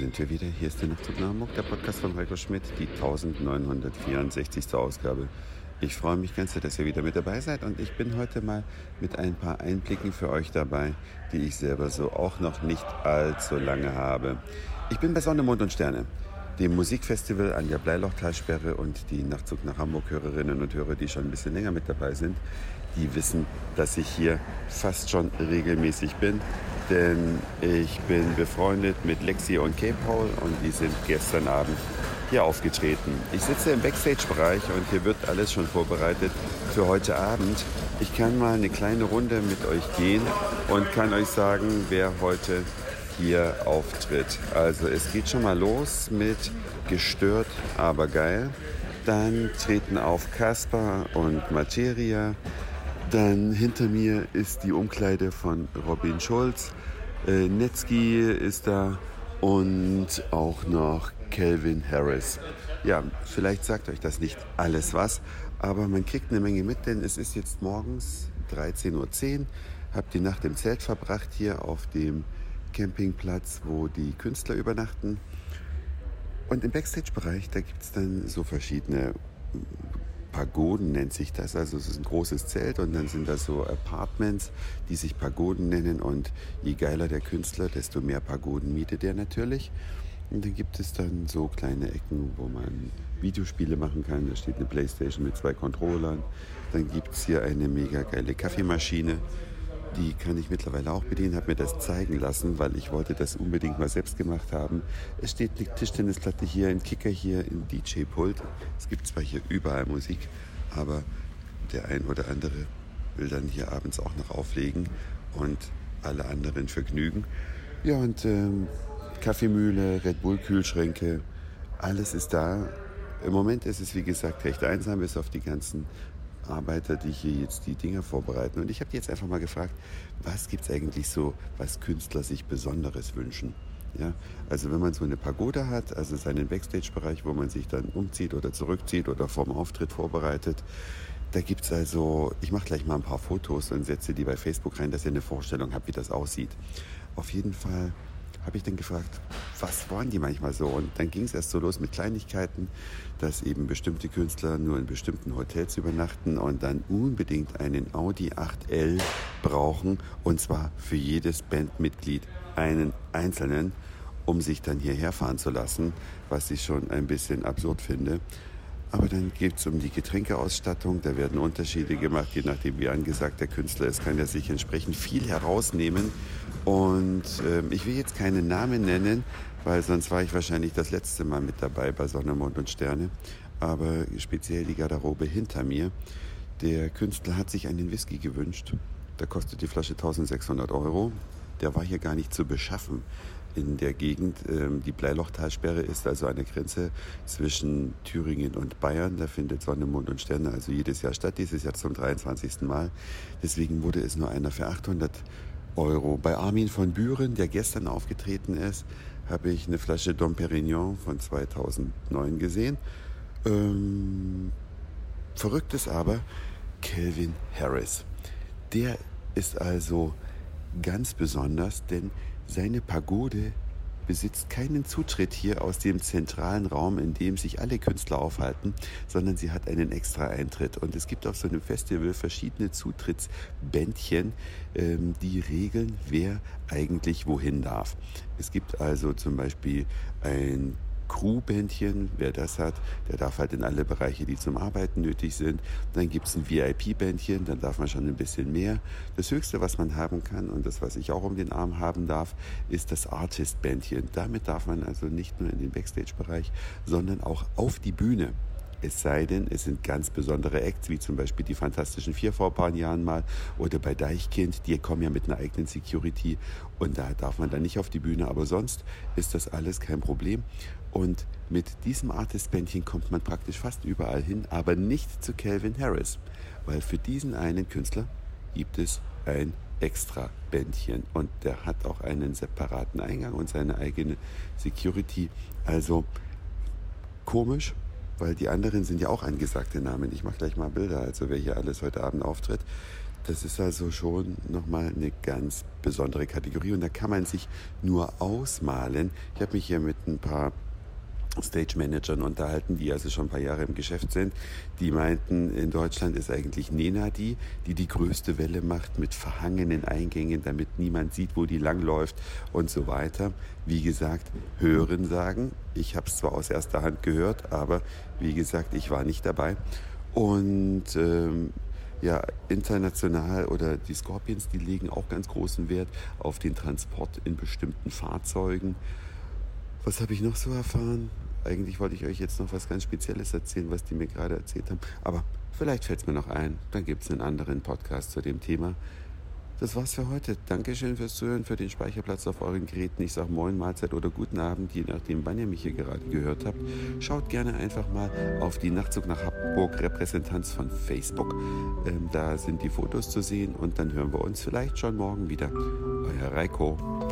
sind wir wieder. Hier ist der Nachtzug nach Hamburg, der Podcast von Heiko Schmidt, die 1964. Ausgabe. Ich freue mich ganz sehr, dass ihr wieder mit dabei seid und ich bin heute mal mit ein paar Einblicken für euch dabei, die ich selber so auch noch nicht allzu lange habe. Ich bin bei Sonne, Mond und Sterne, dem Musikfestival an der Bleilochtalsperre und die Nachtzug nach Hamburg Hörerinnen und Hörer, die schon ein bisschen länger mit dabei sind, die wissen, dass ich hier fast schon regelmäßig bin denn ich bin befreundet mit Lexi und K-Paul und die sind gestern Abend hier aufgetreten. Ich sitze im Backstage-Bereich und hier wird alles schon vorbereitet für heute Abend. Ich kann mal eine kleine Runde mit euch gehen und kann euch sagen, wer heute hier auftritt. Also es geht schon mal los mit Gestört, aber geil. Dann treten auf Kasper und Materia. Dann hinter mir ist die Umkleide von Robin Schulz. Äh, Netzki ist da und auch noch Calvin Harris. Ja, vielleicht sagt euch das nicht alles was, aber man kriegt eine Menge mit, denn es ist jetzt morgens 13.10 Uhr. Hab die Nacht im Zelt verbracht hier auf dem Campingplatz, wo die Künstler übernachten. Und im Backstage-Bereich, da gibt es dann so verschiedene Pagoden nennt sich das. Also es ist ein großes Zelt und dann sind da so Apartments, die sich Pagoden nennen. Und je geiler der Künstler, desto mehr Pagoden mietet er natürlich. Und dann gibt es dann so kleine Ecken, wo man Videospiele machen kann. Da steht eine Playstation mit zwei Controllern. Dann gibt es hier eine mega geile Kaffeemaschine. Die kann ich mittlerweile auch bedienen, habe mir das zeigen lassen, weil ich wollte das unbedingt mal selbst gemacht haben. Es steht eine Tischtennisplatte hier, ein Kicker hier, ein DJ-Pult. Es gibt zwar hier überall Musik, aber der ein oder andere will dann hier abends auch noch auflegen und alle anderen vergnügen. Ja, und ähm, Kaffeemühle, Red Bull-Kühlschränke, alles ist da. Im Moment ist es, wie gesagt, recht einsam, bis auf die ganzen Arbeiter, die hier jetzt die Dinge vorbereiten. Und ich habe die jetzt einfach mal gefragt, was gibt es eigentlich so, was Künstler sich Besonderes wünschen? Ja, also wenn man so eine Pagode hat, also seinen Backstage-Bereich, wo man sich dann umzieht oder zurückzieht oder vorm Auftritt vorbereitet, da gibt es also, ich mache gleich mal ein paar Fotos und setze die bei Facebook rein, dass ihr eine Vorstellung habt, wie das aussieht. Auf jeden Fall habe ich dann gefragt, was wollen die manchmal so? Und dann ging es erst so los mit Kleinigkeiten, dass eben bestimmte Künstler nur in bestimmten Hotels übernachten und dann unbedingt einen Audi 8L brauchen und zwar für jedes Bandmitglied einen einzelnen, um sich dann hierher fahren zu lassen, was ich schon ein bisschen absurd finde. Aber dann geht es um die Getränkeausstattung. Da werden Unterschiede gemacht, je nachdem, wie angesagt der Künstler ist, kann er sich entsprechend viel herausnehmen. Und äh, ich will jetzt keine Namen nennen, weil sonst war ich wahrscheinlich das letzte Mal mit dabei bei Sonne, Mond und Sterne. Aber speziell die Garderobe hinter mir. Der Künstler hat sich einen Whisky gewünscht. Da kostet die Flasche 1600 Euro. Der war hier gar nicht zu beschaffen in der Gegend. Ähm, die Bleilochtalsperre ist also eine Grenze zwischen Thüringen und Bayern. Da findet Sonne, Mond und Sterne also jedes Jahr statt, dieses Jahr zum 23. Mal. Deswegen wurde es nur einer für 800 Euro. Bei Armin von Büren, der gestern aufgetreten ist, habe ich eine Flasche Dom Perignon von 2009 gesehen. Ähm, verrückt ist aber Calvin Harris. Der ist also ganz besonders, denn seine Pagode besitzt keinen Zutritt hier aus dem zentralen Raum, in dem sich alle Künstler aufhalten, sondern sie hat einen extra Eintritt. Und es gibt auf so einem Festival verschiedene Zutrittsbändchen, ähm, die regeln, wer eigentlich wohin darf. Es gibt also zum Beispiel ein Crewbändchen, wer das hat, der darf halt in alle Bereiche, die zum Arbeiten nötig sind. Dann gibt es ein VIP-Bändchen, dann darf man schon ein bisschen mehr. Das Höchste, was man haben kann und das, was ich auch um den Arm haben darf, ist das Artist-Bändchen. Damit darf man also nicht nur in den Backstage-Bereich, sondern auch auf die Bühne. Es sei denn, es sind ganz besondere Acts, wie zum Beispiel die Fantastischen Vier vor ein paar Jahren mal oder bei Deichkind, die kommen ja mit einer eigenen Security und da darf man dann nicht auf die Bühne, aber sonst ist das alles kein Problem. Und mit diesem Artist-Bändchen kommt man praktisch fast überall hin, aber nicht zu Calvin Harris, weil für diesen einen Künstler gibt es ein extra Bändchen und der hat auch einen separaten Eingang und seine eigene Security. Also komisch, weil die anderen sind ja auch angesagte Namen. Ich mache gleich mal Bilder, also wer hier alles heute Abend auftritt. Das ist also schon nochmal eine ganz besondere Kategorie und da kann man sich nur ausmalen. Ich habe mich hier mit ein paar Stage Managern unterhalten, die also schon ein paar Jahre im Geschäft sind. Die meinten, in Deutschland ist eigentlich Nena die, die die größte Welle macht mit verhangenen Eingängen, damit niemand sieht, wo die langläuft und so weiter. Wie gesagt, hören sagen. Ich habe es zwar aus erster Hand gehört, aber wie gesagt, ich war nicht dabei. Und ähm, ja, international oder die Scorpions, die legen auch ganz großen Wert auf den Transport in bestimmten Fahrzeugen. Was habe ich noch so erfahren? Eigentlich wollte ich euch jetzt noch was ganz Spezielles erzählen, was die mir gerade erzählt haben. Aber vielleicht fällt es mir noch ein. Dann gibt es einen anderen Podcast zu dem Thema. Das war's für heute. Dankeschön fürs Zuhören, für den Speicherplatz auf euren Geräten. Ich sage Moin, Mahlzeit oder guten Abend, je nachdem, wann ihr mich hier gerade gehört habt. Schaut gerne einfach mal auf die Nachtzug nach Hamburg Repräsentanz von Facebook. Ähm, da sind die Fotos zu sehen und dann hören wir uns vielleicht schon morgen wieder. Euer Reiko.